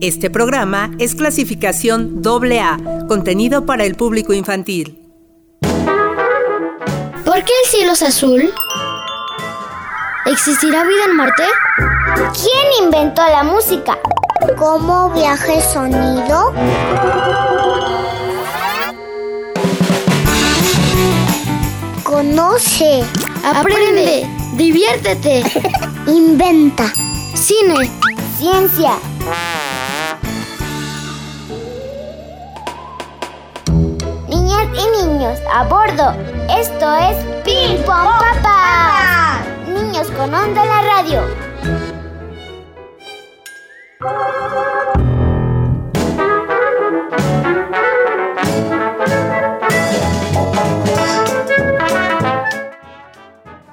Este programa es clasificación AA, contenido para el público infantil. ¿Por qué el cielo es azul? ¿Existirá vida en Marte? ¿Quién inventó la música? ¿Cómo viaja el sonido? Conoce, Aprende, diviértete, inventa, cine, ciencia. Niñas y niños, a bordo. Esto es Ping Pong Papá. Niños con onda en la radio.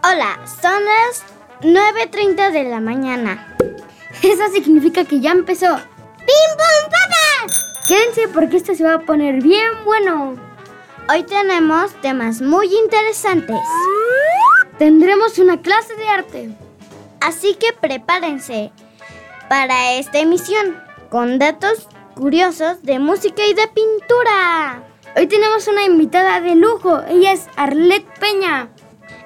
Hola, son las 9.30 de la mañana. Eso significa que ya empezó. ¡Ping Pong Papá! Quédense porque esto se va a poner bien bueno. Hoy tenemos temas muy interesantes. Tendremos una clase de arte. Así que prepárense para esta emisión con datos curiosos de música y de pintura. Hoy tenemos una invitada de lujo. Ella es Arlette Peña.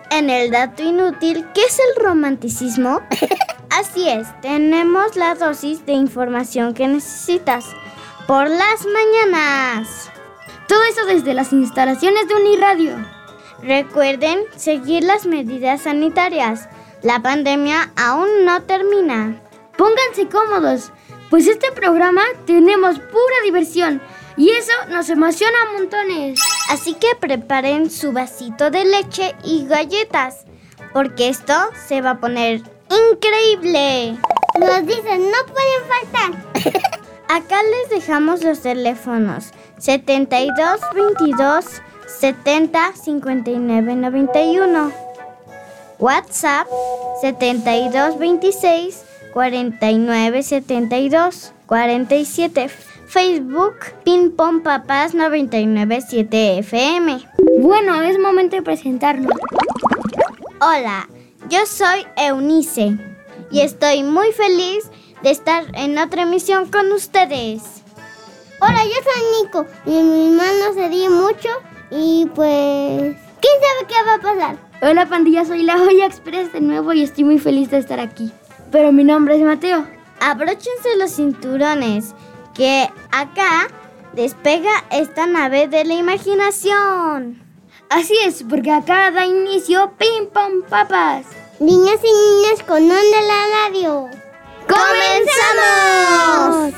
En el dato inútil, ¿qué es el romanticismo? Así es, tenemos la dosis de información que necesitas por las mañanas. Todo eso desde las instalaciones de Uniradio. Recuerden seguir las medidas sanitarias. La pandemia aún no termina. Pónganse cómodos, pues este programa tenemos pura diversión y eso nos emociona a montones. Así que preparen su vasito de leche y galletas, porque esto se va a poner increíble. Nos dicen, no pueden faltar. Acá les dejamos los teléfonos 72 22 70 59 91. WhatsApp 72 26 49 72 47. Facebook Ping Pong Papás 997 FM. Bueno, es momento de presentarnos. Hola, yo soy Eunice y estoy muy feliz de estar en otra emisión con ustedes. Hola, yo soy Nico y mi hermano se ríe mucho y pues... ¿Quién sabe qué va a pasar? Hola pandilla, soy la Joya Express de nuevo y estoy muy feliz de estar aquí. Pero mi nombre es Mateo. Abróchense los cinturones, que acá despega esta nave de la imaginación. Así es, porque acá da inicio Ping Pong Papas. Niñas y niños con onda la radio. ¡Comenzamos!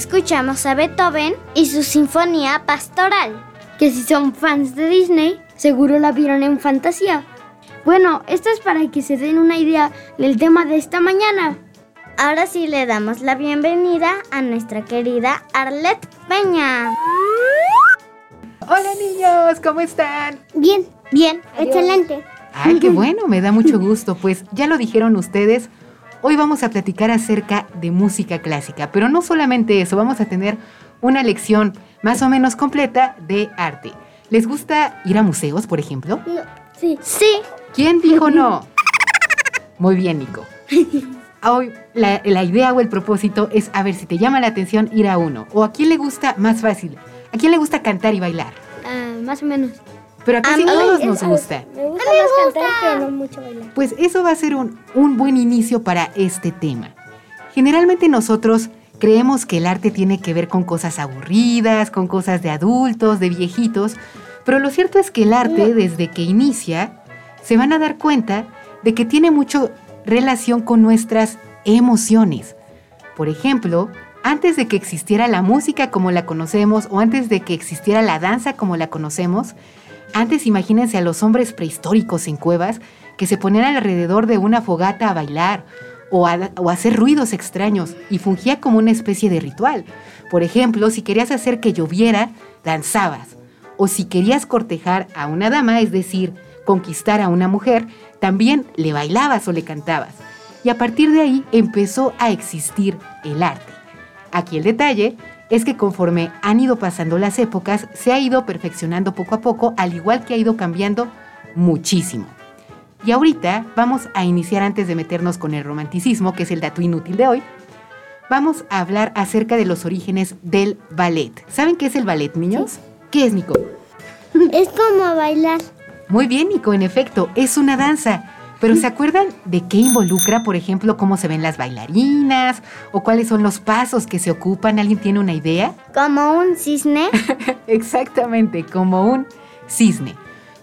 Escuchamos a Beethoven y su sinfonía pastoral. Que si son fans de Disney, seguro la vieron en fantasía. Bueno, esto es para que se den una idea del tema de esta mañana. Ahora sí le damos la bienvenida a nuestra querida Arlette Peña. Hola niños, ¿cómo están? Bien, bien, excelente. Ay, qué bueno, me da mucho gusto. Pues ya lo dijeron ustedes, hoy vamos a platicar acerca de música clásica, pero no solamente eso, vamos a tener una lección más o menos completa de arte. ¿Les gusta ir a museos, por ejemplo? Sí. Sí. ¿Quién dijo no? Muy bien, Nico. Hoy la, la idea o el propósito es a ver si te llama la atención ir a uno. O a quién le gusta más fácil. ¿A quién le gusta cantar y bailar? Ah, más o menos. Pero a casi mí todos nos a- gusta. Me gusta más cantar, pero no mucho bailar. Pues eso va a ser un, un buen inicio para este tema. Generalmente nosotros creemos que el arte tiene que ver con cosas aburridas, con cosas de adultos, de viejitos, pero lo cierto es que el arte desde que inicia se van a dar cuenta de que tiene mucho relación con nuestras emociones. Por ejemplo, antes de que existiera la música como la conocemos o antes de que existiera la danza como la conocemos, antes imagínense a los hombres prehistóricos en cuevas que se ponían alrededor de una fogata a bailar o a, o a hacer ruidos extraños y fungía como una especie de ritual. Por ejemplo, si querías hacer que lloviera, danzabas. O si querías cortejar a una dama, es decir, conquistar a una mujer, también le bailabas o le cantabas. Y a partir de ahí empezó a existir el arte. Aquí el detalle es que conforme han ido pasando las épocas, se ha ido perfeccionando poco a poco, al igual que ha ido cambiando muchísimo. Y ahorita vamos a iniciar antes de meternos con el romanticismo, que es el dato inútil de hoy. Vamos a hablar acerca de los orígenes del ballet. ¿Saben qué es el ballet, niños? ¿Qué es, Nico? Es como bailar. Muy bien, Nico, en efecto, es una danza. Pero ¿se acuerdan de qué involucra, por ejemplo, cómo se ven las bailarinas o cuáles son los pasos que se ocupan? ¿Alguien tiene una idea? Como un cisne. Exactamente, como un cisne.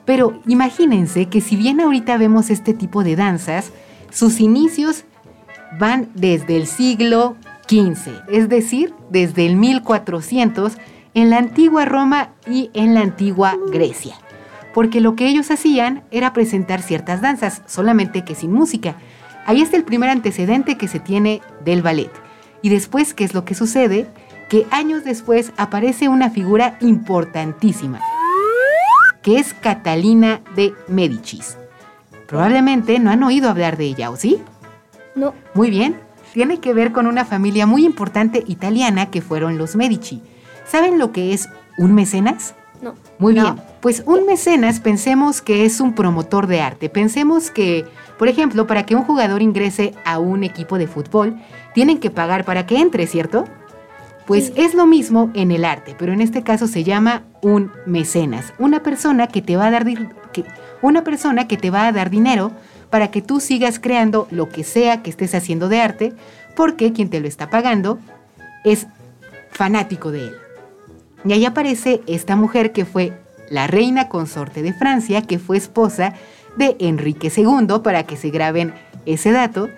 Pero imagínense que si bien ahorita vemos este tipo de danzas, sus inicios van desde el siglo XV, es decir, desde el 1400 en la antigua Roma y en la antigua Grecia. Porque lo que ellos hacían era presentar ciertas danzas, solamente que sin música. Ahí está el primer antecedente que se tiene del ballet. Y después, ¿qué es lo que sucede? Que años después aparece una figura importantísima, que es Catalina de Médicis. Probablemente no han oído hablar de ella, ¿o sí? No. Muy bien, tiene que ver con una familia muy importante italiana que fueron los Medici. ¿Saben lo que es un mecenas? No. Muy No. bien, pues un mecenas pensemos que es un promotor de arte. Pensemos que, por ejemplo, para que un jugador ingrese a un equipo de fútbol, tienen que pagar para que entre, ¿cierto? Pues es lo mismo en el arte, pero en este caso se llama un mecenas, una persona que te va a dar que- una persona que te va a dar dinero para que tú sigas creando lo que sea que estés haciendo de arte, porque quien te lo está pagando es fanático de él. Y ahí aparece esta mujer que fue la reina consorte de Francia, que fue esposa de Enrique II, para que se graben ese dato.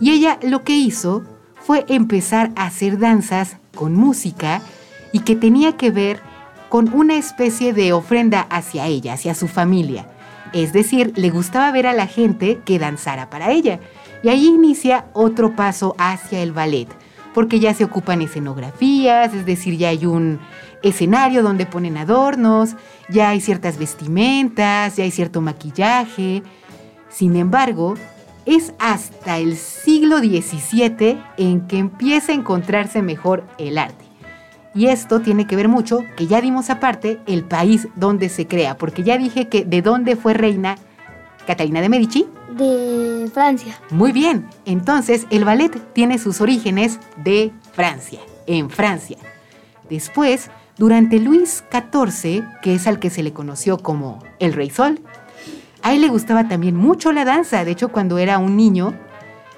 Y ella lo que hizo fue empezar a hacer danzas con música y que tenía que ver con una especie de ofrenda hacia ella, hacia su familia. Es decir, le gustaba ver a la gente que danzara para ella. Y ahí inicia otro paso hacia el ballet, porque ya se ocupan escenografías, es decir, ya hay un escenario donde ponen adornos, ya hay ciertas vestimentas, ya hay cierto maquillaje. Sin embargo, es hasta el siglo XVII en que empieza a encontrarse mejor el arte. Y esto tiene que ver mucho, que ya dimos aparte, el país donde se crea, porque ya dije que de dónde fue reina Catalina de Medici. De Francia. Muy bien, entonces el ballet tiene sus orígenes de Francia, en Francia. Después, durante Luis XIV, que es al que se le conoció como el Rey Sol, a él le gustaba también mucho la danza. De hecho, cuando era un niño,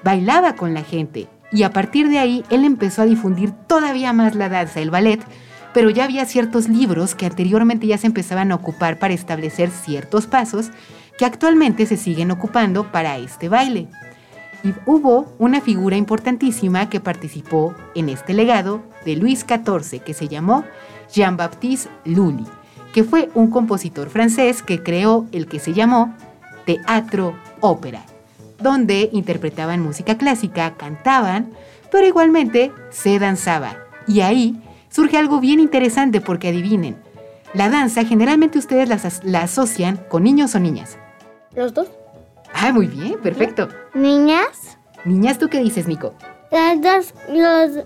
bailaba con la gente. Y a partir de ahí, él empezó a difundir todavía más la danza, el ballet, pero ya había ciertos libros que anteriormente ya se empezaban a ocupar para establecer ciertos pasos que actualmente se siguen ocupando para este baile. Y hubo una figura importantísima que participó en este legado de Luis XIV que se llamó Jean-Baptiste Lully, que fue un compositor francés que creó el que se llamó Teatro Ópera, donde interpretaban música clásica, cantaban, pero igualmente se danzaba. Y ahí surge algo bien interesante porque adivinen, la danza generalmente ustedes la, asocian con niños o niñas. Los dos. Ah, muy bien, perfecto. ¿Niñas? Niñas, ¿tú qué dices, Nico? Las dos, los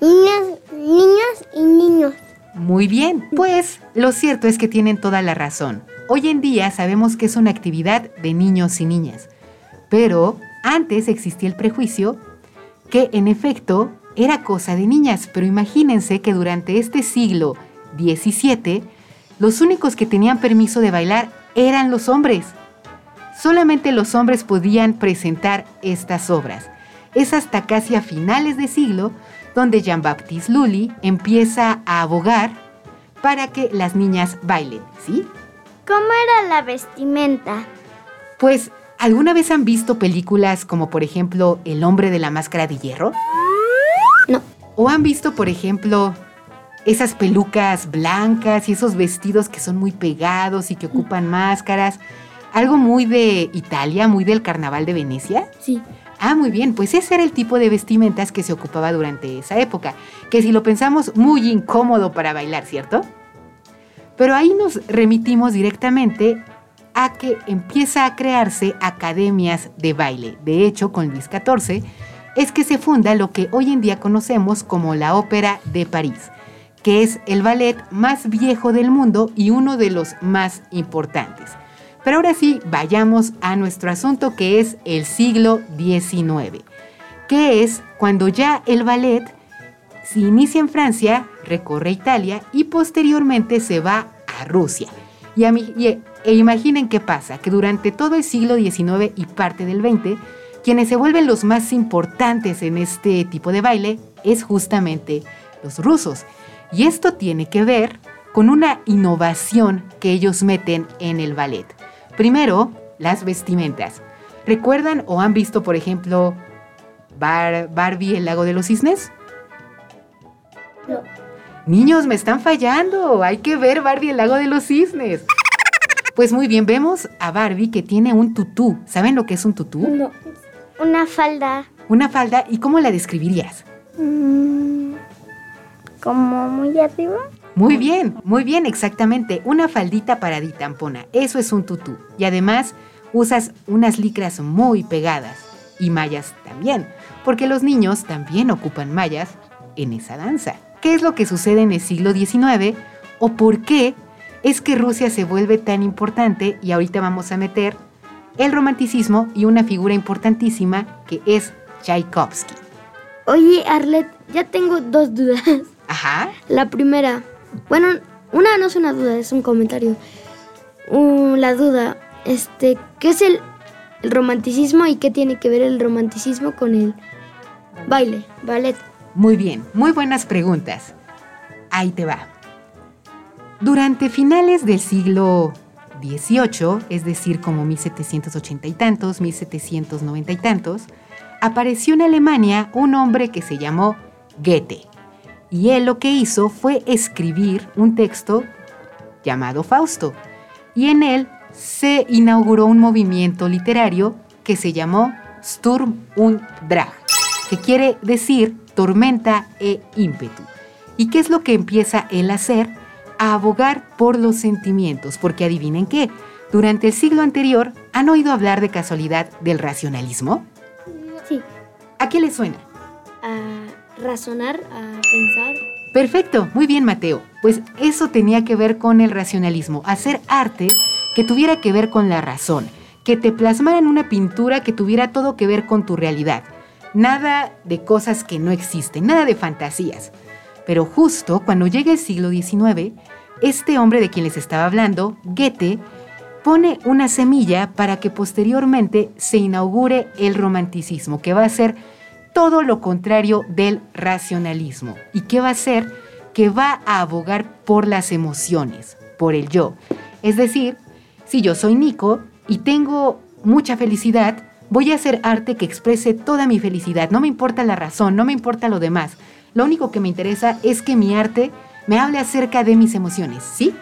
niñas, niñas y niños. Muy bien, pues lo cierto es que tienen toda la razón. Hoy en día sabemos que es una actividad de niños y niñas, pero antes existía el prejuicio que en efecto era cosa de niñas, pero imagínense que durante este siglo XVII los únicos que tenían permiso de bailar eran los hombres. Solamente los hombres podían presentar estas obras. Es hasta casi a finales de siglo donde Jean-Baptiste Lully empieza a abogar para que las niñas bailen, ¿sí? ¿Cómo era la vestimenta? Pues, ¿alguna vez han visto películas como por ejemplo El hombre de la máscara de hierro? No. ¿O han visto por ejemplo esas pelucas blancas y esos vestidos que son muy pegados y que ocupan máscaras. Algo muy de Italia, muy del carnaval de Venecia. Sí. Ah, muy bien, pues ese era el tipo de vestimentas que se ocupaba durante esa época, que si lo pensamos, muy incómodo para bailar, ¿cierto? Pero ahí nos remitimos directamente a que empieza a crearse academias de baile. De hecho, con Luis XIV es que se funda lo que hoy en día conocemos como la Ópera de París que es el ballet más viejo del mundo y uno de los más importantes. Pero ahora sí, vayamos a nuestro asunto que es el siglo XIX, que es cuando ya el ballet se inicia en Francia, recorre Italia y posteriormente se va a Rusia. Y, e, e imaginen qué pasa, que durante todo el siglo XIX y parte del XX, quienes se vuelven los más importantes en este tipo de baile es justamente los rusos. Y esto tiene que ver con una innovación que ellos meten en el ballet. Primero, las vestimentas. ¿Recuerdan o han visto, por ejemplo, Barbie, el lago de los cisnes? No. Niños, me están fallando. Hay que ver Barbie, el lago de los cisnes. Pues muy bien, vemos a Barbie que tiene un tutú. ¿Saben lo que es un tutú? No. Una falda. Una falda, ¿y cómo la describirías? Mm, como muy arriba. Muy bien, muy bien, exactamente. Una faldita paradita, Ampona. Eso es un tutú. Y además usas unas licras muy pegadas. Y mallas también. Porque los niños también ocupan mallas en esa danza. ¿Qué es lo que sucede en el siglo XIX? ¿O por qué es que Rusia se vuelve tan importante? Y ahorita vamos a meter el romanticismo y una figura importantísima que es Tchaikovsky. Oye, Arlet, ya tengo dos dudas. Ajá. La primera, bueno, una no es una duda, es un comentario. Uh, la duda, este, ¿qué es el, el, romanticismo y qué tiene que ver el romanticismo con el baile, ballet? Muy bien, muy buenas preguntas. Ahí te va. Durante finales del siglo XVIII, es decir, como 1780 y tantos, 1790 y tantos, apareció en Alemania un hombre que se llamó Goethe. Y él lo que hizo fue escribir un texto llamado Fausto. Y en él se inauguró un movimiento literario que se llamó Sturm und Drang, que quiere decir tormenta e ímpetu. ¿Y qué es lo que empieza él a hacer? A abogar por los sentimientos, porque adivinen qué, durante el siglo anterior, ¿han oído hablar de casualidad del racionalismo? Sí. ¿A qué le suena? A razonar, a pensar. Perfecto, muy bien Mateo. Pues eso tenía que ver con el racionalismo, hacer arte que tuviera que ver con la razón, que te plasmara en una pintura que tuviera todo que ver con tu realidad. Nada de cosas que no existen, nada de fantasías. Pero justo cuando llega el siglo XIX, este hombre de quien les estaba hablando, Goethe, pone una semilla para que posteriormente se inaugure el romanticismo, que va a ser todo lo contrario del racionalismo. ¿Y qué va a hacer? Que va a abogar por las emociones, por el yo. Es decir, si yo soy Nico y tengo mucha felicidad, voy a hacer arte que exprese toda mi felicidad. No me importa la razón, no me importa lo demás. Lo único que me interesa es que mi arte me hable acerca de mis emociones, ¿sí?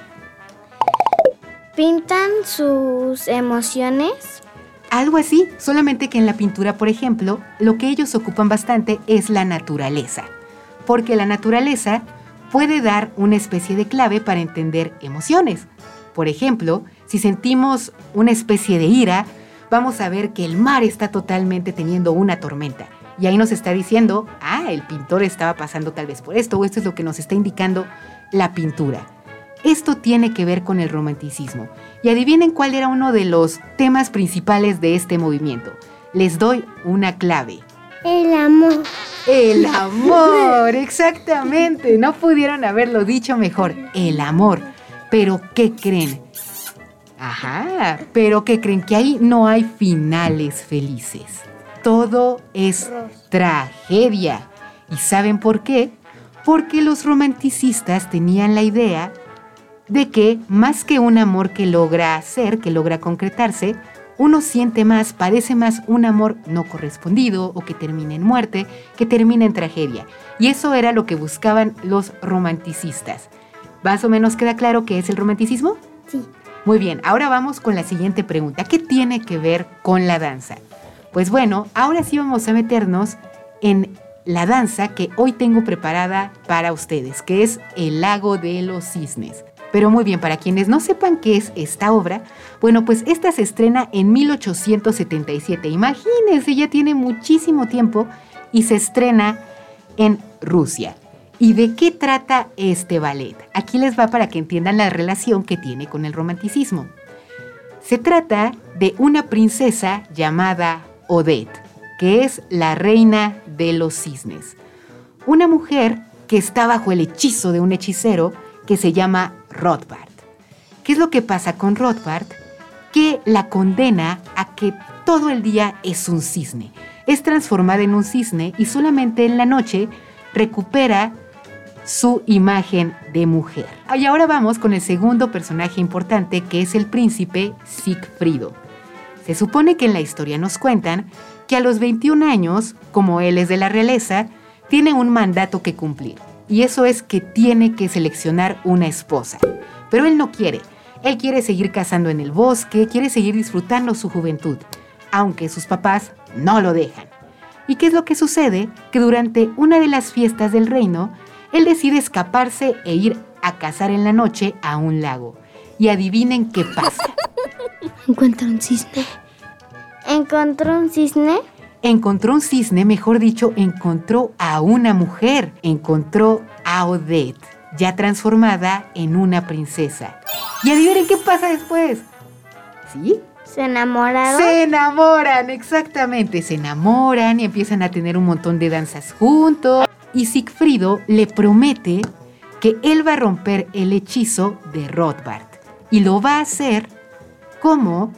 ¿Pintan sus emociones? Algo así, solamente que en la pintura, por ejemplo, lo que ellos ocupan bastante es la naturaleza, porque la naturaleza puede dar una especie de clave para entender emociones. Por ejemplo, si sentimos una especie de ira, vamos a ver que el mar está totalmente teniendo una tormenta. Y ahí nos está diciendo, ah, el pintor estaba pasando tal vez por esto, o esto es lo que nos está indicando la pintura. Esto tiene que ver con el romanticismo. Y adivinen cuál era uno de los temas principales de este movimiento. Les doy una clave. El amor. El amor, exactamente. No pudieron haberlo dicho mejor. El amor. Pero ¿qué creen? Ajá, pero ¿qué creen? Que ahí no hay finales felices. Todo es tragedia. ¿Y saben por qué? Porque los romanticistas tenían la idea de que más que un amor que logra hacer, que logra concretarse, uno siente más, parece más un amor no correspondido o que termina en muerte, que termina en tragedia. Y eso era lo que buscaban los romanticistas. ¿Más o menos queda claro qué es el romanticismo? Sí. Muy bien, ahora vamos con la siguiente pregunta. ¿Qué tiene que ver con la danza? Pues bueno, ahora sí vamos a meternos en la danza que hoy tengo preparada para ustedes, que es El lago de los cisnes. Pero muy bien, para quienes no sepan qué es esta obra, bueno, pues esta se estrena en 1877. Imagínense, ya tiene muchísimo tiempo y se estrena en Rusia. ¿Y de qué trata este ballet? Aquí les va para que entiendan la relación que tiene con el romanticismo. Se trata de una princesa llamada Odette, que es la reina de los cisnes. Una mujer que está bajo el hechizo de un hechicero que se llama Rothbard. ¿Qué es lo que pasa con Rothbard? Que la condena a que todo el día es un cisne. Es transformada en un cisne y solamente en la noche recupera su imagen de mujer. Y ahora vamos con el segundo personaje importante que es el príncipe Siegfriedo. Se supone que en la historia nos cuentan que a los 21 años, como él es de la realeza, tiene un mandato que cumplir y eso es que tiene que seleccionar una esposa. Pero él no quiere. Él quiere seguir cazando en el bosque, quiere seguir disfrutando su juventud, aunque sus papás no lo dejan. ¿Y qué es lo que sucede? Que durante una de las fiestas del reino, él decide escaparse e ir a cazar en la noche a un lago. Y adivinen qué pasa. Encuentra un cisne. ¿Encontró un cisne? Encontró un cisne, mejor dicho, encontró a una mujer, encontró a Odette, ya transformada en una princesa. Y adivinen qué pasa después. ¿Sí? ¿Se enamoraron? Se enamoran, exactamente. Se enamoran y empiezan a tener un montón de danzas juntos. Y Sigfrido le promete que él va a romper el hechizo de Rothbard. Y lo va a hacer como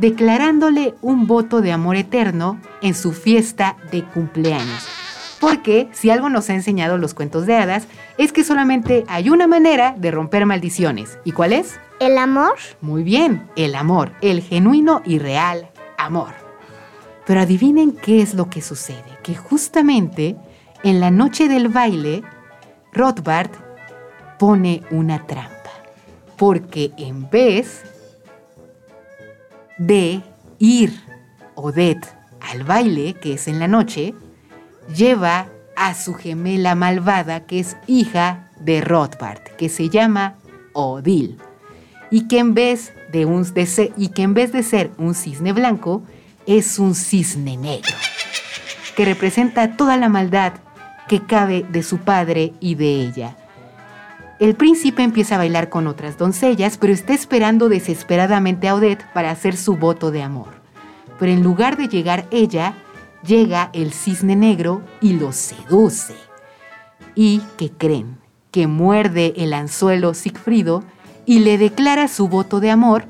declarándole un voto de amor eterno en su fiesta de cumpleaños. Porque si algo nos ha enseñado los cuentos de hadas, es que solamente hay una manera de romper maldiciones. ¿Y cuál es? ¿El amor? Muy bien, el amor, el genuino y real amor. Pero adivinen qué es lo que sucede, que justamente en la noche del baile, Rothbard pone una trampa. Porque en vez de ir Odette al baile, que es en la noche, lleva a su gemela malvada, que es hija de Rothbard, que se llama Odile, y que en vez de, un, y que en vez de ser un cisne blanco, es un cisne negro, que representa toda la maldad que cabe de su padre y de ella. El príncipe empieza a bailar con otras doncellas, pero está esperando desesperadamente a Odette para hacer su voto de amor. Pero en lugar de llegar ella, llega el cisne negro y lo seduce. ¿Y qué creen? Que muerde el anzuelo Sigfrido y le declara su voto de amor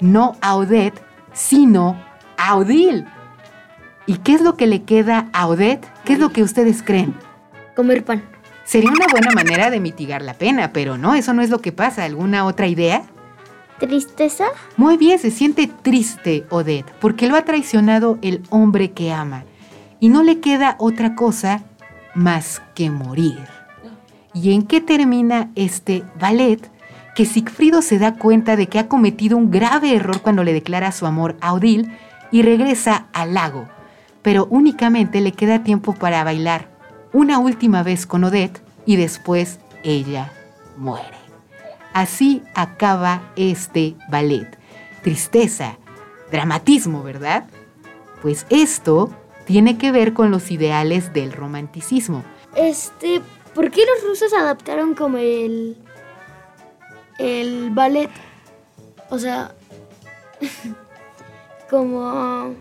no a Odette, sino a Odile. ¿Y qué es lo que le queda a Odette? ¿Qué es lo que ustedes creen? Comer pan. Sería una buena manera de mitigar la pena, pero no, eso no es lo que pasa. ¿Alguna otra idea? ¿Tristeza? Muy bien, se siente triste Odette, porque lo ha traicionado el hombre que ama. Y no le queda otra cosa más que morir. ¿Y en qué termina este ballet? Que Sigfrido se da cuenta de que ha cometido un grave error cuando le declara su amor a Odile y regresa al lago, pero únicamente le queda tiempo para bailar una última vez con Odette y después ella muere. Así acaba este ballet. Tristeza, dramatismo, ¿verdad? Pues esto tiene que ver con los ideales del romanticismo. Este, ¿por qué los rusos adaptaron como el el ballet? O sea, como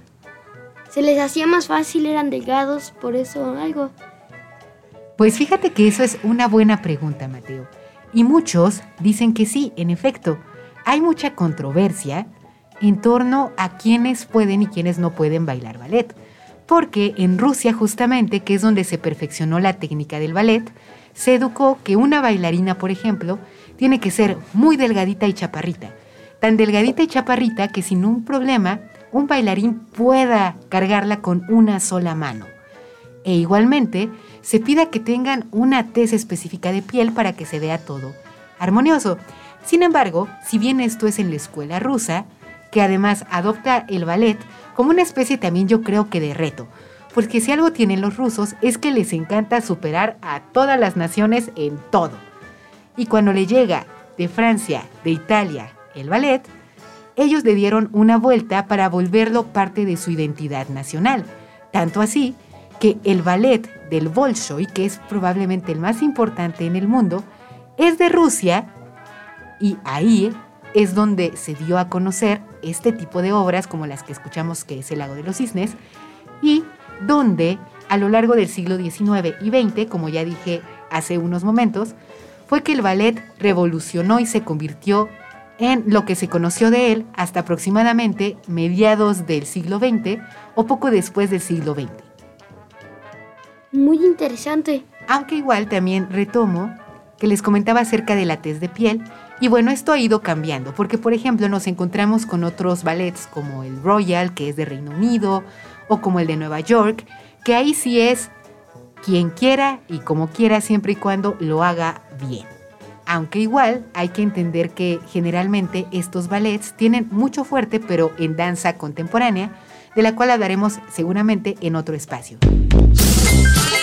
se les hacía más fácil, eran delgados, por eso algo. Pues fíjate que eso es una buena pregunta, Mateo. Y muchos dicen que sí, en efecto, hay mucha controversia en torno a quienes pueden y quienes no pueden bailar ballet. Porque en Rusia justamente, que es donde se perfeccionó la técnica del ballet, se educó que una bailarina, por ejemplo, tiene que ser muy delgadita y chaparrita. Tan delgadita y chaparrita que sin un problema un bailarín pueda cargarla con una sola mano. E igualmente, se pida que tengan una tez específica de piel para que se vea todo armonioso. Sin embargo, si bien esto es en la escuela rusa, que además adopta el ballet como una especie también yo creo que de reto, porque si algo tienen los rusos es que les encanta superar a todas las naciones en todo. Y cuando le llega de Francia, de Italia, el ballet, ellos le dieron una vuelta para volverlo parte de su identidad nacional. Tanto así que el ballet del Bolshoi, que es probablemente el más importante en el mundo, es de Rusia y ahí es donde se dio a conocer este tipo de obras como las que escuchamos que es El lago de los cisnes y donde a lo largo del siglo XIX y XX, como ya dije hace unos momentos, fue que el ballet revolucionó y se convirtió en lo que se conoció de él hasta aproximadamente mediados del siglo XX o poco después del siglo XX. Muy interesante. Aunque igual también retomo que les comentaba acerca de la tez de piel. Y bueno, esto ha ido cambiando, porque por ejemplo nos encontramos con otros ballets como el Royal, que es de Reino Unido, o como el de Nueva York, que ahí sí es quien quiera y como quiera siempre y cuando lo haga bien. Aunque igual hay que entender que generalmente estos ballets tienen mucho fuerte, pero en danza contemporánea, de la cual hablaremos seguramente en otro espacio.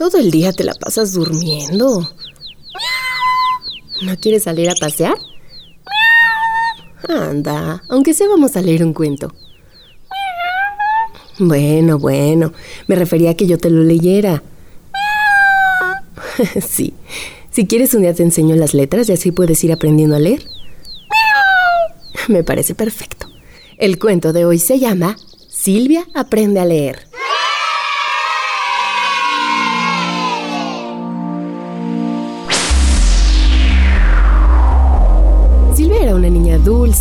Todo el día te la pasas durmiendo. ¿No quieres salir a pasear? Anda, aunque sea vamos a leer un cuento. Bueno, bueno, me refería a que yo te lo leyera. sí, si quieres un día te enseño las letras y así puedes ir aprendiendo a leer. Me parece perfecto. El cuento de hoy se llama Silvia aprende a leer.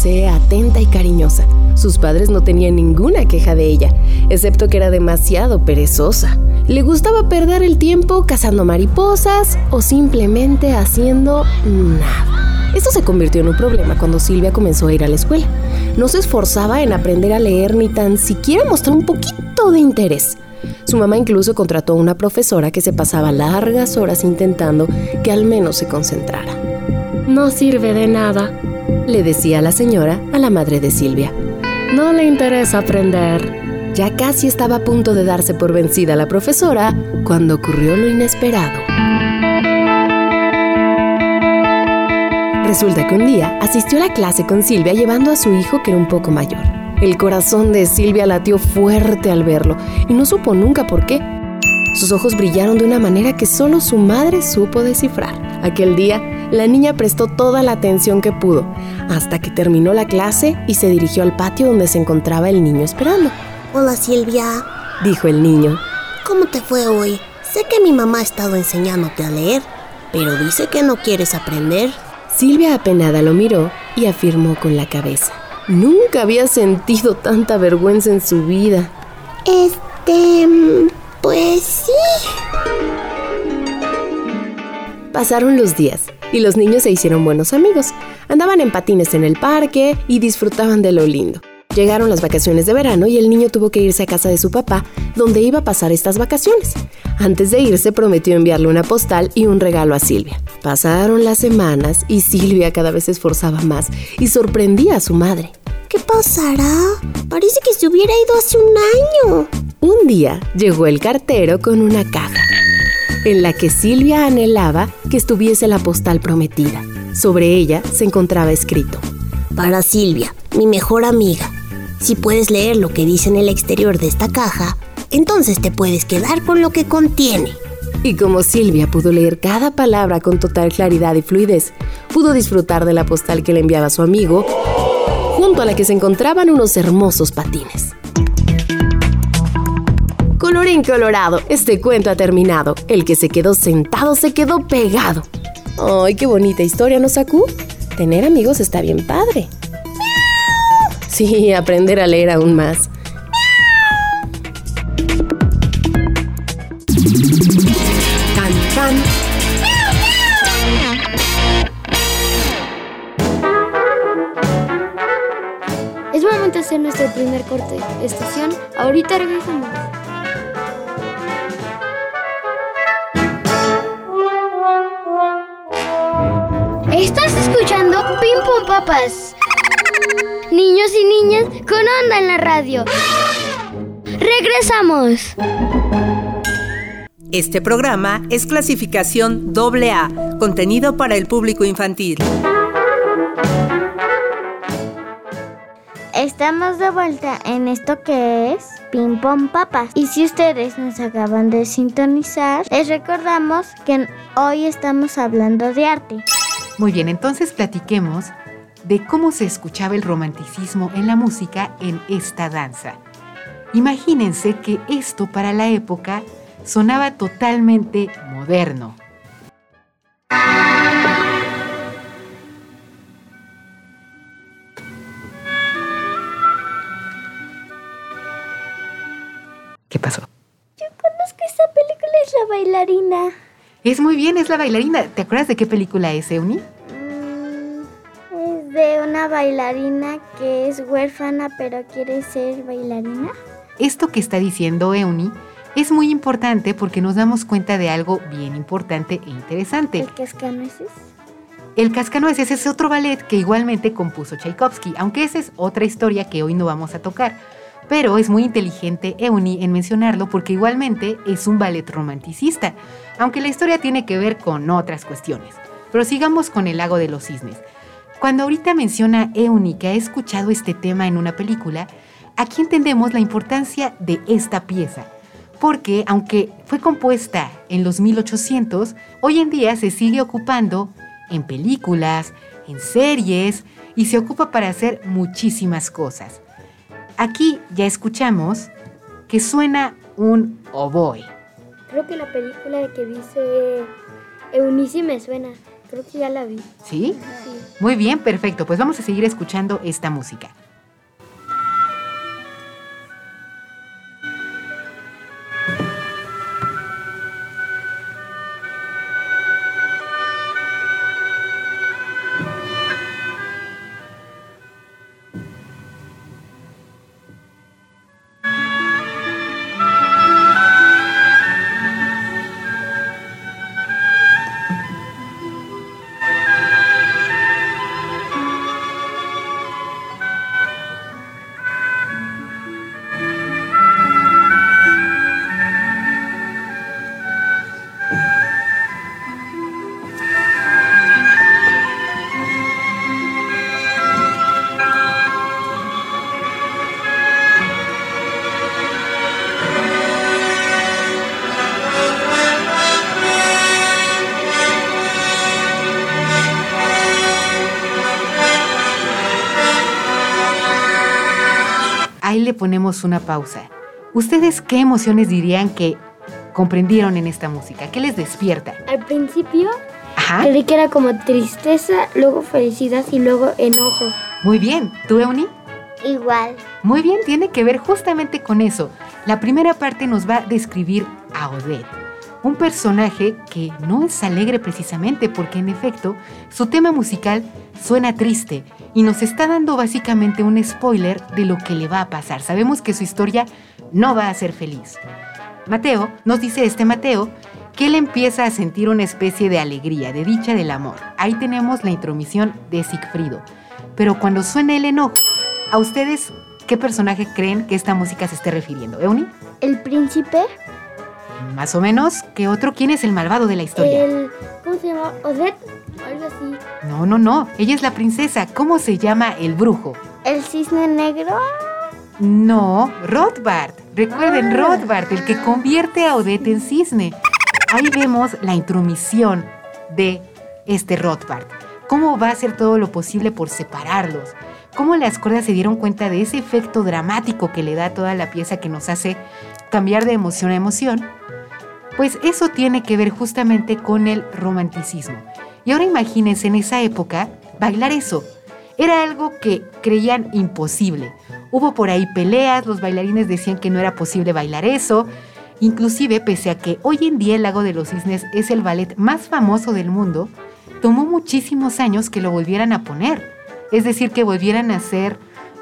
Atenta y cariñosa. Sus padres no tenían ninguna queja de ella, excepto que era demasiado perezosa. Le gustaba perder el tiempo cazando mariposas o simplemente haciendo nada. Esto se convirtió en un problema cuando Silvia comenzó a ir a la escuela. No se esforzaba en aprender a leer ni tan siquiera mostrar un poquito de interés. Su mamá incluso contrató a una profesora que se pasaba largas horas intentando que al menos se concentrara. No sirve de nada, le decía la señora a la madre de Silvia. No le interesa aprender. Ya casi estaba a punto de darse por vencida la profesora cuando ocurrió lo inesperado. Resulta que un día asistió a la clase con Silvia llevando a su hijo que era un poco mayor. El corazón de Silvia latió fuerte al verlo y no supo nunca por qué. Sus ojos brillaron de una manera que solo su madre supo descifrar. Aquel día, la niña prestó toda la atención que pudo, hasta que terminó la clase y se dirigió al patio donde se encontraba el niño esperando. Hola Silvia, dijo el niño. ¿Cómo te fue hoy? Sé que mi mamá ha estado enseñándote a leer, pero dice que no quieres aprender. Silvia apenada lo miró y afirmó con la cabeza. Nunca había sentido tanta vergüenza en su vida. Este... pues sí. Pasaron los días y los niños se hicieron buenos amigos. Andaban en patines en el parque y disfrutaban de lo lindo. Llegaron las vacaciones de verano y el niño tuvo que irse a casa de su papá, donde iba a pasar estas vacaciones. Antes de irse prometió enviarle una postal y un regalo a Silvia. Pasaron las semanas y Silvia cada vez se esforzaba más y sorprendía a su madre. ¿Qué pasará? Parece que se hubiera ido hace un año. Un día llegó el cartero con una caja, en la que Silvia anhelaba que estuviese la postal prometida. Sobre ella se encontraba escrito. Para Silvia, mi mejor amiga. Si puedes leer lo que dice en el exterior de esta caja, entonces te puedes quedar con lo que contiene. Y como Silvia pudo leer cada palabra con total claridad y fluidez, pudo disfrutar de la postal que le enviaba su amigo, junto a la que se encontraban unos hermosos patines. Colorín colorado, este cuento ha terminado. El que se quedó sentado se quedó pegado. ¡Ay, qué bonita historia, ¿no, Saku? Tener amigos está bien padre. Sí, aprender a leer aún más. Es momento de hacer nuestro primer corte estación. Ahorita regresamos. Escuchando Pim Pum Papas. Niños y niñas con onda en la radio. Regresamos. Este programa es clasificación AA, contenido para el público infantil. Estamos de vuelta en esto que es Ping Pong Papas. Y si ustedes nos acaban de sintonizar, les recordamos que hoy estamos hablando de arte. Muy bien, entonces platiquemos de cómo se escuchaba el romanticismo en la música en esta danza. Imagínense que esto para la época sonaba totalmente moderno. ¿Qué pasó? Yo conozco esa película, es La Bailarina. Es muy bien, es la bailarina. ¿Te acuerdas de qué película es, Euni? Mm, es de una bailarina que es huérfana pero quiere ser bailarina. Esto que está diciendo Euni es muy importante porque nos damos cuenta de algo bien importante e interesante. ¿El cascanueces? El Cascanueces es otro ballet que igualmente compuso Tchaikovsky, aunque esa es otra historia que hoy no vamos a tocar. Pero es muy inteligente Euni en mencionarlo porque igualmente es un ballet romanticista, aunque la historia tiene que ver con otras cuestiones. Pero sigamos con el lago de los cisnes. Cuando ahorita menciona Euni que ha escuchado este tema en una película, aquí entendemos la importancia de esta pieza. Porque aunque fue compuesta en los 1800, hoy en día se sigue ocupando en películas, en series y se ocupa para hacer muchísimas cosas. Aquí ya escuchamos que suena un oboe. Creo que la película que dice Eunice me suena. Creo que ya la vi. ¿Sí? Sí. Muy bien, perfecto. Pues vamos a seguir escuchando esta música. Ponemos una pausa. ¿Ustedes qué emociones dirían que comprendieron en esta música? ¿Qué les despierta? Al principio Ajá. creí que era como tristeza, luego felicidad y luego enojo. Muy bien. ¿Tú, Euni? Igual. Muy bien, tiene que ver justamente con eso. La primera parte nos va a describir a Odette, un personaje que no es alegre precisamente porque en efecto su tema musical suena triste y nos está dando básicamente un spoiler de lo que le va a pasar. Sabemos que su historia no va a ser feliz. Mateo, nos dice este Mateo, que él empieza a sentir una especie de alegría, de dicha del amor. Ahí tenemos la intromisión de Sigfrido. Pero cuando suena el enojo, ¿a ustedes qué personaje creen que esta música se esté refiriendo? ¿Euni? El príncipe, Más o menos, ¿qué otro? ¿Quién es el malvado de la historia? el... ¿Cómo se llama? Odette, algo así. No, no, no. Ella es la princesa. ¿Cómo se llama el brujo? El cisne negro. No, Rothbard. Recuerden, Rothbard, el que convierte a Odette en cisne. Ahí vemos la intromisión de este Rothbard. Cómo va a hacer todo lo posible por separarlos. Cómo las cuerdas se dieron cuenta de ese efecto dramático que le da toda la pieza que nos hace cambiar de emoción a emoción. Pues eso tiene que ver justamente con el romanticismo. Y ahora imagínense en esa época bailar eso. Era algo que creían imposible. Hubo por ahí peleas, los bailarines decían que no era posible bailar eso. Inclusive, pese a que hoy en día el Lago de los Cisnes es el ballet más famoso del mundo, tomó muchísimos años que lo volvieran a poner. Es decir, que volvieran a hacer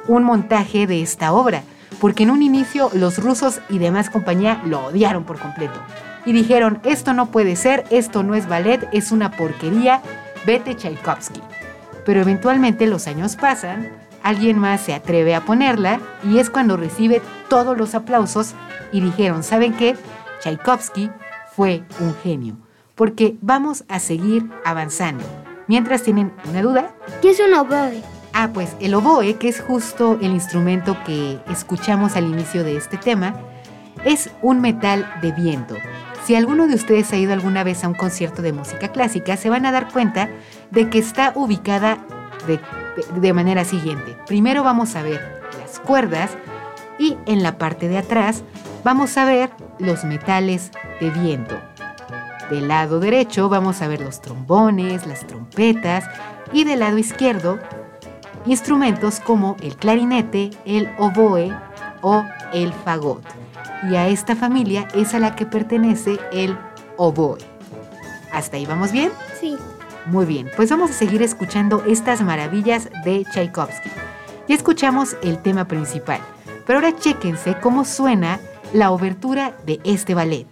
un montaje de esta obra, porque en un inicio los rusos y demás compañía lo odiaron por completo. Y dijeron, esto no puede ser, esto no es ballet, es una porquería, vete Tchaikovsky. Pero eventualmente los años pasan, alguien más se atreve a ponerla y es cuando recibe todos los aplausos y dijeron, ¿saben qué? Tchaikovsky fue un genio, porque vamos a seguir avanzando. Mientras tienen una duda, ¿Qué es un oboe? Ah, pues el oboe, que es justo el instrumento que escuchamos al inicio de este tema, es un metal de viento. Si alguno de ustedes ha ido alguna vez a un concierto de música clásica, se van a dar cuenta de que está ubicada de, manera siguiente. Primero vamos a ver las cuerdas y en la parte de atrás vamos a ver los metales de viento. Del lado derecho vamos a ver los trombones, las trompetas y del lado izquierdo instrumentos como el clarinete, el oboe o el fagot. Y a esta familia es a la que pertenece el oboe. ¿Hasta ahí vamos bien? Sí. Muy bien, pues vamos a seguir escuchando estas maravillas de Tchaikovsky. Ya escuchamos el tema principal, pero ahora chéquense cómo suena la obertura de este ballet.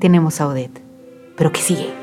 Tenemos a Odette. ¿Pero qué sigue?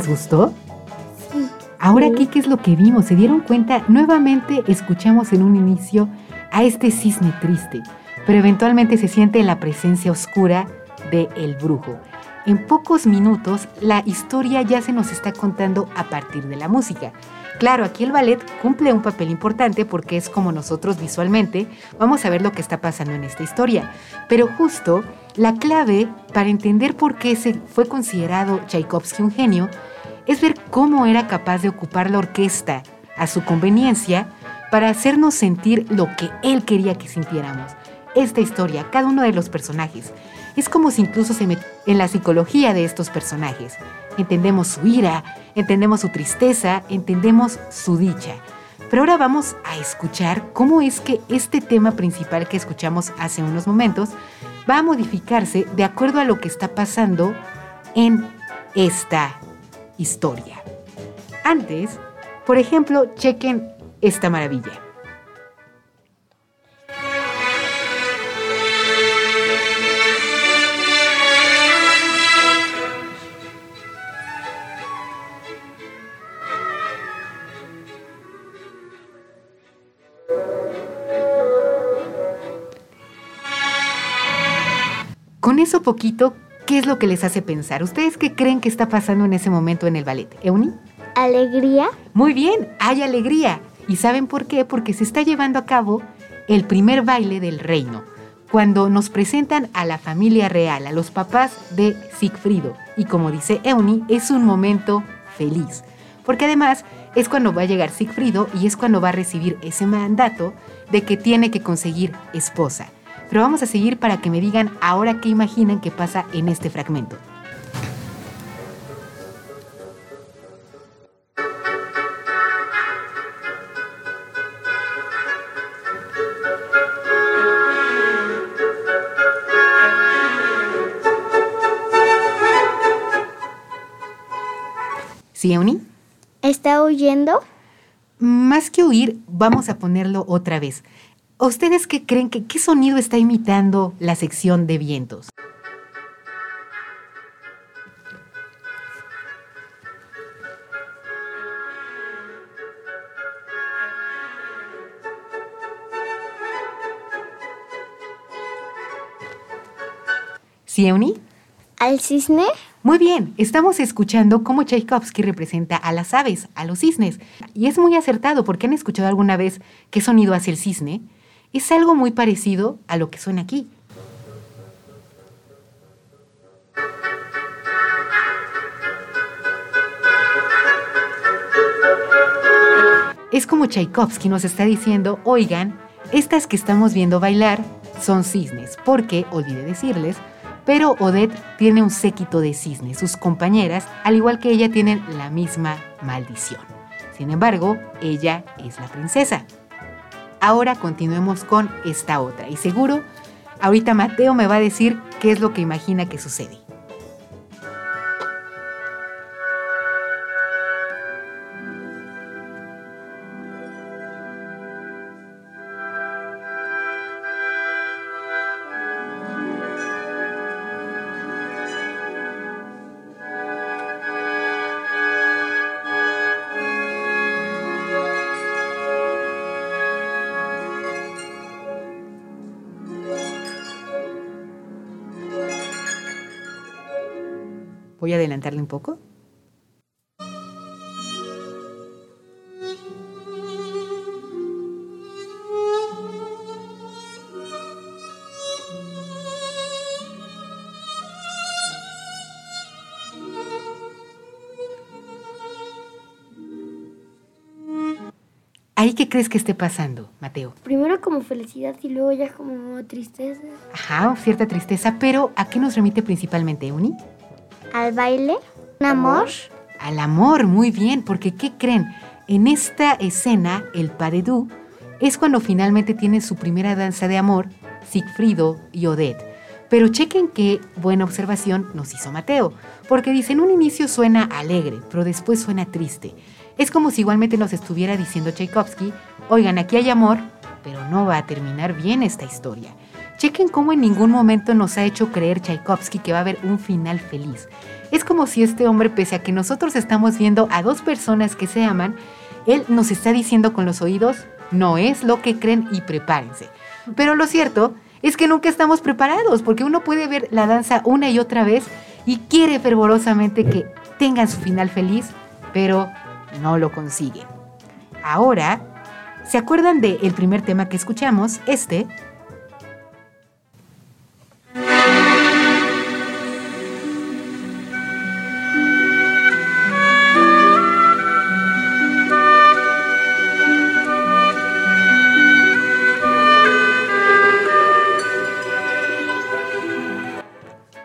¿Les gustó? Sí. Ahora aquí, ¿qué es lo que vimos? ¿Se dieron cuenta? Nuevamente escuchamos en un inicio a este cisne triste, pero eventualmente se siente la presencia oscura de el brujo. En pocos minutos la historia ya se nos está contando a partir de la música. Claro, aquí el ballet cumple un papel importante porque es como nosotros visualmente vamos a ver lo que está pasando en esta historia. Pero justo la clave para entender por qué se fue considerado Tchaikovsky un genio es ver cómo era capaz de ocupar la orquesta a su conveniencia para hacernos sentir lo que él quería que sintiéramos. Esta historia, cada uno de los personajes, es como si incluso se metiera en la psicología de estos personajes. Entendemos su ira, entendemos su tristeza, entendemos su dicha. Pero ahora vamos a escuchar cómo es que este tema principal que escuchamos hace unos momentos va a modificarse de acuerdo a lo que está pasando en esta historia. Antes, por ejemplo, chequen esta maravilla. Con eso poquito, ¿qué es lo que les hace pensar? ¿Ustedes qué creen que está pasando en ese momento en el ballet? ¿Euni? Alegría. Muy bien, hay alegría. ¿Y saben por qué? Porque se está llevando a cabo el primer baile del reino, cuando nos presentan a la familia real, a los papás de Sigfrido. Y como dice Euni, es un momento feliz, porque además es cuando va a llegar Sigfrido y es cuando va a recibir ese mandato de que tiene que conseguir esposa. Pero vamos a seguir para que me digan ahora qué imaginan que pasa en este fragmento. ¿Sí, Euni? ¿Está huyendo? Más que huir, vamos a ponerlo otra vez. ¿Ustedes qué creen que qué sonido está imitando la sección de vientos? ¿Sí, Euni? ¿Al cisne? Muy bien, estamos escuchando cómo Tchaikovsky representa a las aves, a los cisnes. Y es muy acertado porque han escuchado alguna vez qué sonido hace el cisne. Es algo muy parecido a lo que suena aquí. Es como Tchaikovsky nos está diciendo, oigan, estas que estamos viendo bailar son cisnes, porque, olvidé decirles, pero Odette tiene un séquito de cisnes. Sus compañeras, al igual que ella, tienen la misma maldición. Sin embargo, ella es la princesa. Ahora continuemos con esta otra. Y seguro, ahorita Mateo me va a decir qué es lo que imagina que sucede. Voy a adelantarle un poco. ¿Ahí qué crees que esté pasando, Mateo? Primero como felicidad y luego ya como tristeza. Ajá, cierta tristeza, pero ¿a qué nos remite principalmente, Euni? ¿Al baile? ¿Un amor? Al amor, muy bien, porque ¿qué creen? En esta escena, el deux es cuando finalmente tienen su primera danza de amor, Sigfrido y Odette. Pero chequen qué buena observación nos hizo Mateo, porque dice, un inicio suena alegre, pero después suena triste. Es como si igualmente nos estuviera diciendo Tchaikovsky, oigan, aquí hay amor, pero no va a terminar bien esta historia. Chequen cómo en ningún momento nos ha hecho creer Tchaikovsky que va a haber un final feliz. Es como si este hombre, pese a que nosotros estamos viendo a dos personas que se aman, él nos está diciendo con los oídos, no es lo que creen y prepárense. Pero lo cierto es que nunca estamos preparados, porque uno puede ver la danza una y otra vez y quiere fervorosamente que tengan su final feliz, pero no lo consiguen. Ahora, ¿se acuerdan del primer tema que escuchamos? Este.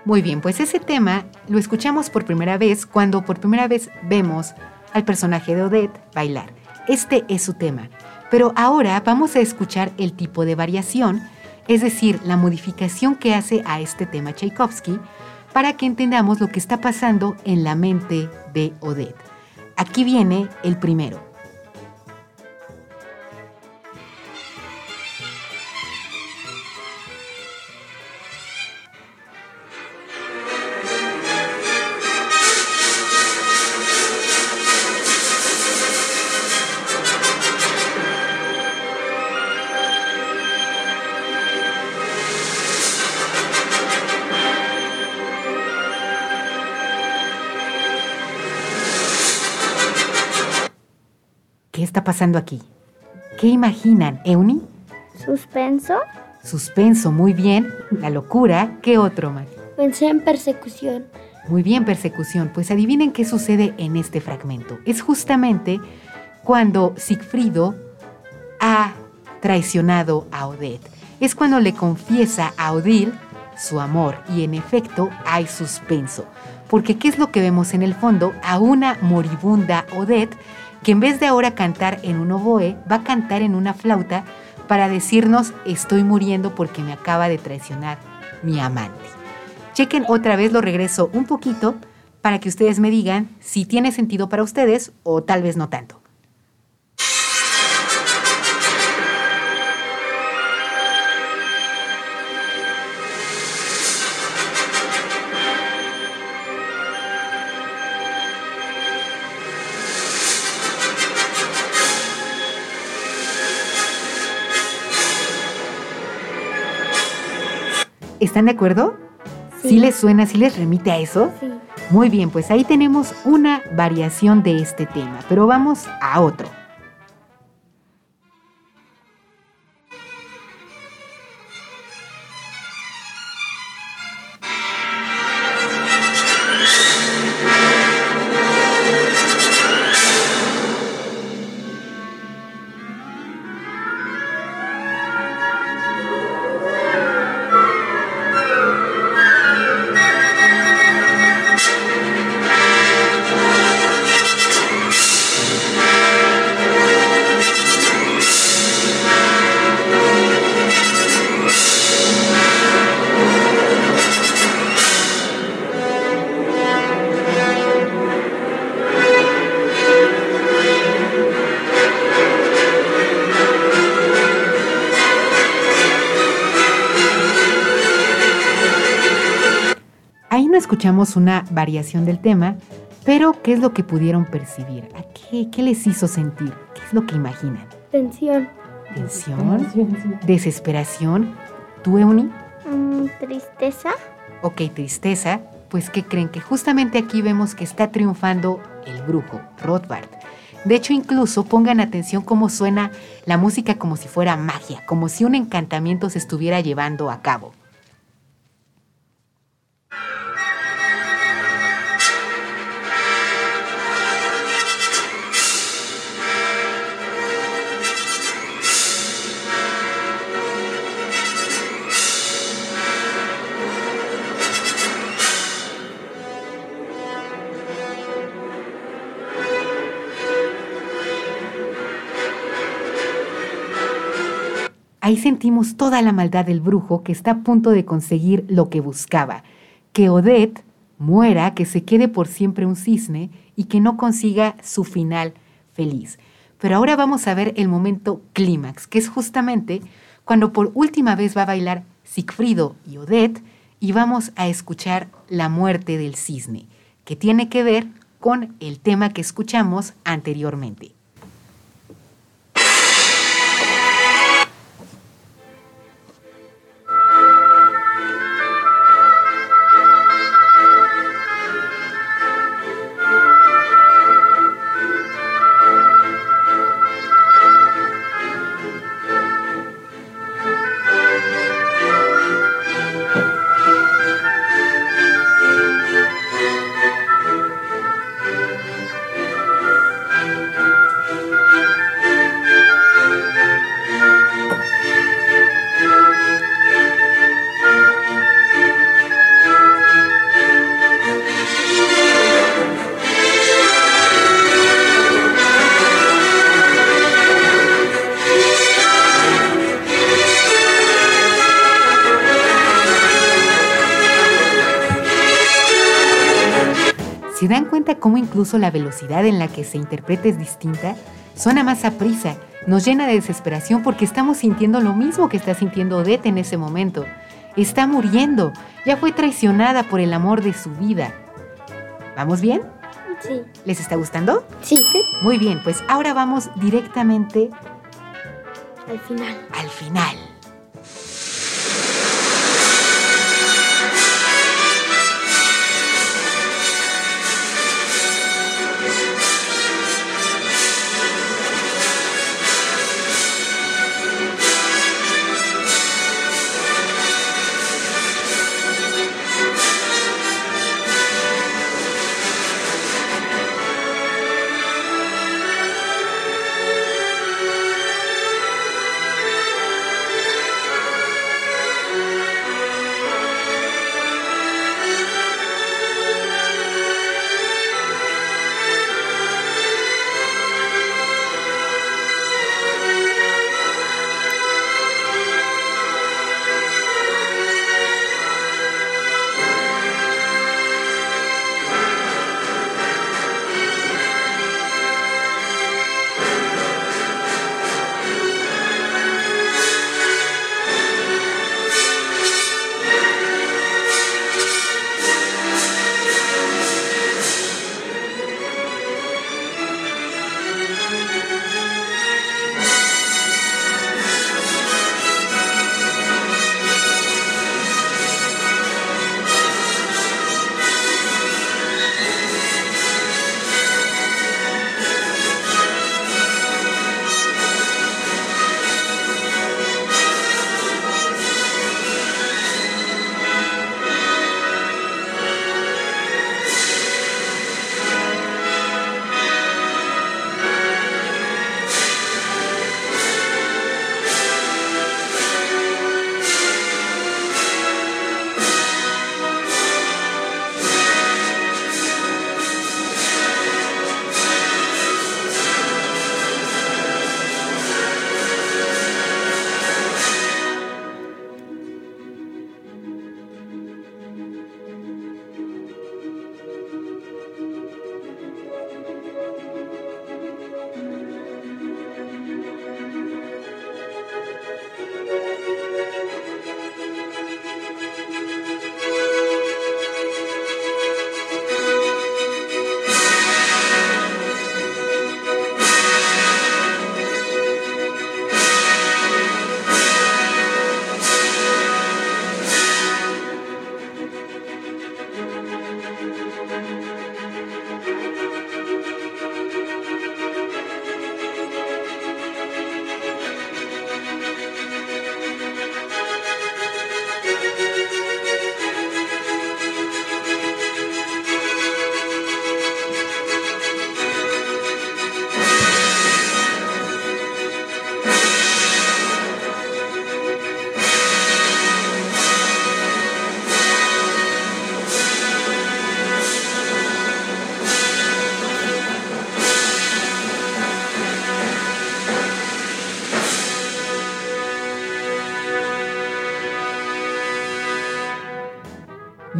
Muy bien, pues ese tema lo escuchamos por primera vez cuando por primera vez vemos al personaje de Odette bailar. Este es su tema. Pero ahora vamos a escuchar el tipo de variación, es decir, la modificación que hace a este tema Tchaikovsky para que entendamos lo que está pasando en la mente de Odette. Aquí viene el primero. Está pasando aquí? ¿Qué imaginan, Euni? ¿Suspenso? Suspenso, muy bien. La locura, ¿qué otro, Mari? Pensé en persecución. Muy bien, persecución. Pues adivinen qué sucede en este fragmento. Es justamente cuando Sigfrido ha traicionado a Odette. Es cuando le confiesa a Odile su amor y en efecto hay suspenso. Porque ¿qué es lo que vemos en el fondo? A una moribunda Odette que en vez de ahora cantar en un oboe, va a cantar en una flauta para decirnos estoy muriendo porque me acaba de traicionar mi amante. Chequen otra vez, lo regreso un poquito para que ustedes me digan si tiene sentido para ustedes o tal vez no tanto. ¿Están de acuerdo? Sí. les suena? ¿Sí les remite a eso? Sí. Muy bien, pues ahí tenemos una variación de este tema, pero vamos a otro. Escuchamos una variación del tema, pero ¿qué es lo que pudieron percibir? ¿A qué, qué les hizo sentir? ¿Qué es lo que imaginan? Tensión. ¿Tensión? ¿Desesperación? ¿Tú, Euni? Mm, tristeza. Ok, tristeza. Pues, ¿qué creen? Que justamente aquí vemos que está triunfando el brujo, Rothbard. De hecho, incluso pongan atención cómo suena la música como si fuera magia, como si un encantamiento se estuviera llevando a cabo. Ahí sentimos toda la maldad del brujo que está a punto de conseguir lo que buscaba, que Odette muera, que se quede por siempre un cisne y que no consiga su final feliz. Pero ahora vamos a ver el momento clímax, que es justamente cuando por última vez va a bailar Sigfrido y Odette y vamos a escuchar la muerte del cisne, que tiene que ver con el tema que escuchamos anteriormente. Incluso la velocidad en la que se interpreta es distinta? Suena más a prisa, nos llena de desesperación porque estamos sintiendo lo mismo que está sintiendo Odette en ese momento. Está muriendo, ya fue traicionada por el amor de su vida. ¿Vamos bien? Sí. ¿Les está gustando? Sí. Muy bien, pues ahora vamos directamente Al final. al final.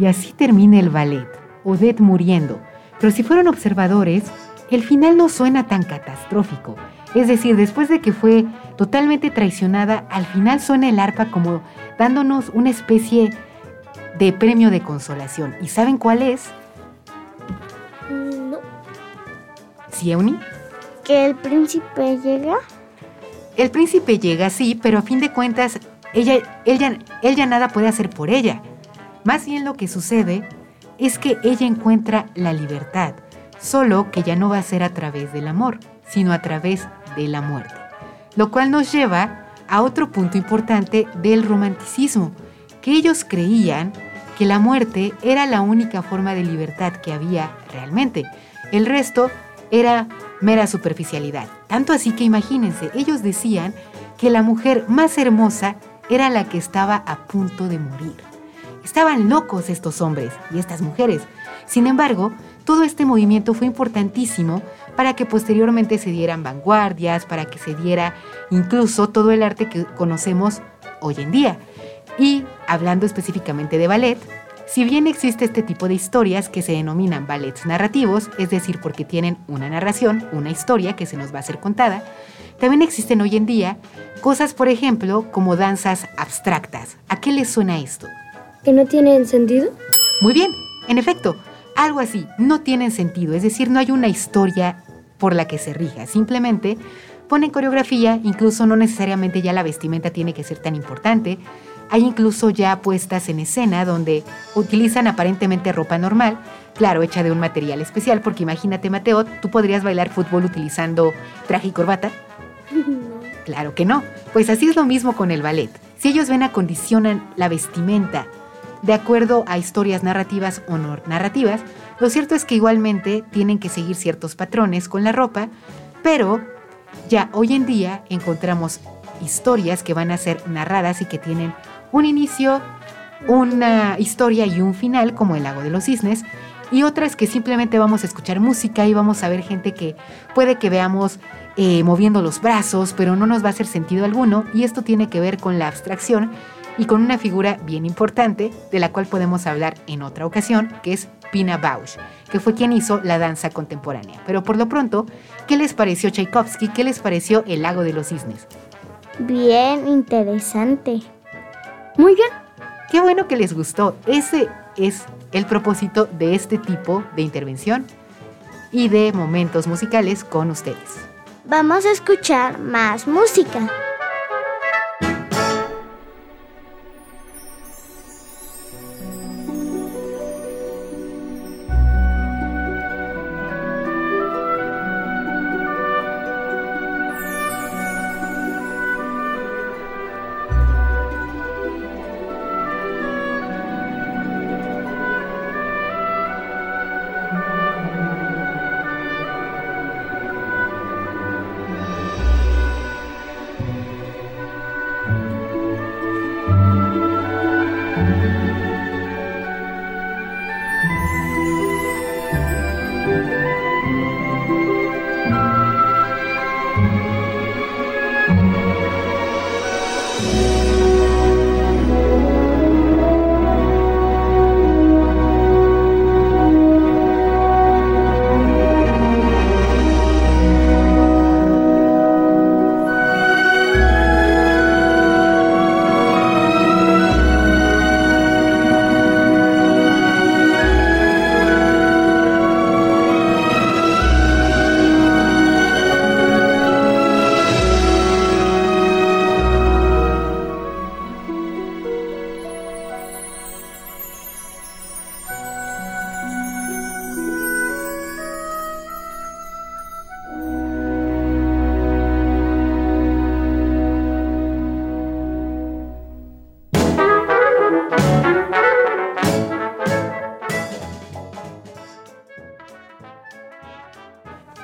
Y así termina el ballet, Odette muriendo. Pero si fueron observadores, el final no suena tan catastrófico. Es decir, después de que fue totalmente traicionada, al final suena el arpa como dándonos una especie de premio de consolación. ¿Y saben cuál es? No. ¿Sí, Euni? ¿Que el príncipe llega? El príncipe llega, sí, pero a fin de cuentas, ella, él, ya, él ya nada puede hacer por ella. Más bien lo que sucede es que ella encuentra la libertad, solo que ya no va a ser a través del amor, sino a través de la muerte. Lo cual nos lleva a otro punto importante del romanticismo, que ellos creían que la muerte era la única forma de libertad que había realmente. El resto era mera superficialidad. Tanto así que imagínense, ellos decían que la mujer más hermosa era la que estaba a punto de morir. Estaban locos estos hombres y estas mujeres. Sin embargo, todo este movimiento fue importantísimo para que posteriormente se dieran vanguardias, para que se diera incluso todo el arte que conocemos hoy en día. Y hablando específicamente de ballet, si bien existe este tipo de historias que se denominan ballets narrativos, es decir, porque tienen una narración, una historia que se nos va a ser contada, también existen hoy en día cosas, por ejemplo, como danzas abstractas. ¿A qué les suena esto? ¿Que no tienen sentido? Muy bien, en efecto, algo así, no tienen sentido, es decir, no hay una historia por la que se rija, simplemente ponen coreografía, incluso no necesariamente ya la vestimenta tiene que ser tan importante, hay incluso ya puestas en escena donde utilizan aparentemente ropa normal, claro, hecha de un material especial, porque imagínate, Mateo, tú podrías bailar fútbol utilizando traje y corbata. Claro que no. Pues así es lo mismo con el ballet. Si ellos ven acondicionan la vestimenta de acuerdo a historias narrativas o no narrativas, lo cierto es que igualmente tienen que seguir ciertos patrones con la ropa, pero ya hoy en día encontramos historias que van a ser narradas y que tienen un inicio, una historia y un final, como el lago de los cisnes, y otras que simplemente vamos a escuchar música y vamos a ver gente que puede que veamos eh, moviendo los brazos, pero no nos va a hacer sentido alguno, y esto tiene que ver con la abstracción y con una figura bien importante de la cual podemos hablar en otra ocasión, que es Pina Bausch, que fue quien hizo la danza contemporánea. Pero por lo pronto, ¿qué les pareció Tchaikovsky? ¿Qué les pareció El lago de los cisnes? Bien interesante. Muy bien. Qué bueno que les gustó. Ese es el propósito de este tipo de intervención y de momentos musicales con ustedes. Vamos a escuchar más música.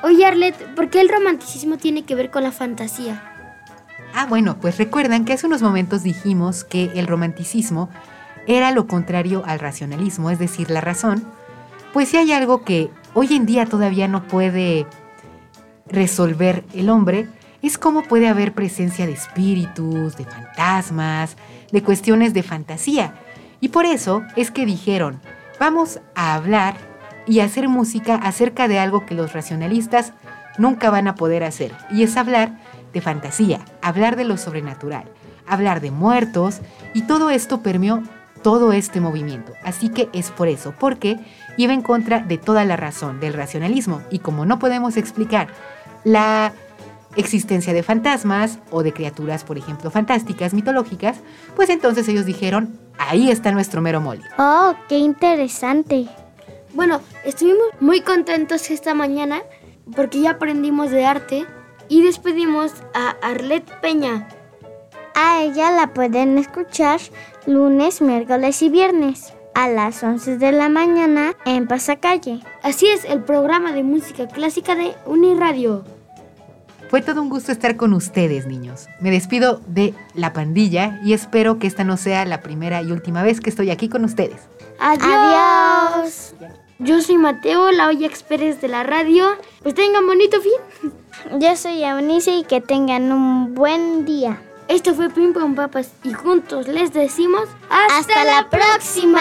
Oye, Arlet, ¿por qué el romanticismo tiene que ver con la fantasía? Ah, bueno, pues recuerdan que hace unos momentos dijimos que el romanticismo era lo contrario al racionalismo, es decir, la razón. Pues si hay algo que hoy en día todavía no puede resolver el hombre, es cómo puede haber presencia de espíritus, de fantasmas, de cuestiones de fantasía. Y por eso es que dijeron, vamos a hablar y hacer música acerca de algo que los racionalistas nunca van a poder hacer. Y es hablar de fantasía, hablar de lo sobrenatural, hablar de muertos y todo esto permeó todo este movimiento. Así que es por eso, porque iba en contra de toda la razón, del racionalismo. Y como no podemos explicar la existencia de fantasmas o de criaturas, por ejemplo, fantásticas, mitológicas, pues entonces ellos dijeron, ahí está nuestro mero mole. Oh, qué interesante. Bueno, estuvimos muy contentos esta mañana porque ya aprendimos de arte y despedimos a Arlet Peña. A ella la pueden escuchar lunes, miércoles y viernes a las 11 de la mañana en Pasacalle. Así es, el programa de música clásica de Uniradio. Fue todo un gusto estar con ustedes, niños. Me despido de la pandilla y espero que esta no sea la primera y última vez que estoy aquí con ustedes. Adiós. Yo soy Mateo, la olla Pérez de la radio. Pues tengan bonito fin. Yo soy Eunice y que tengan un buen día. Esto fue Pim Pam Papas y juntos les decimos hasta, la próxima.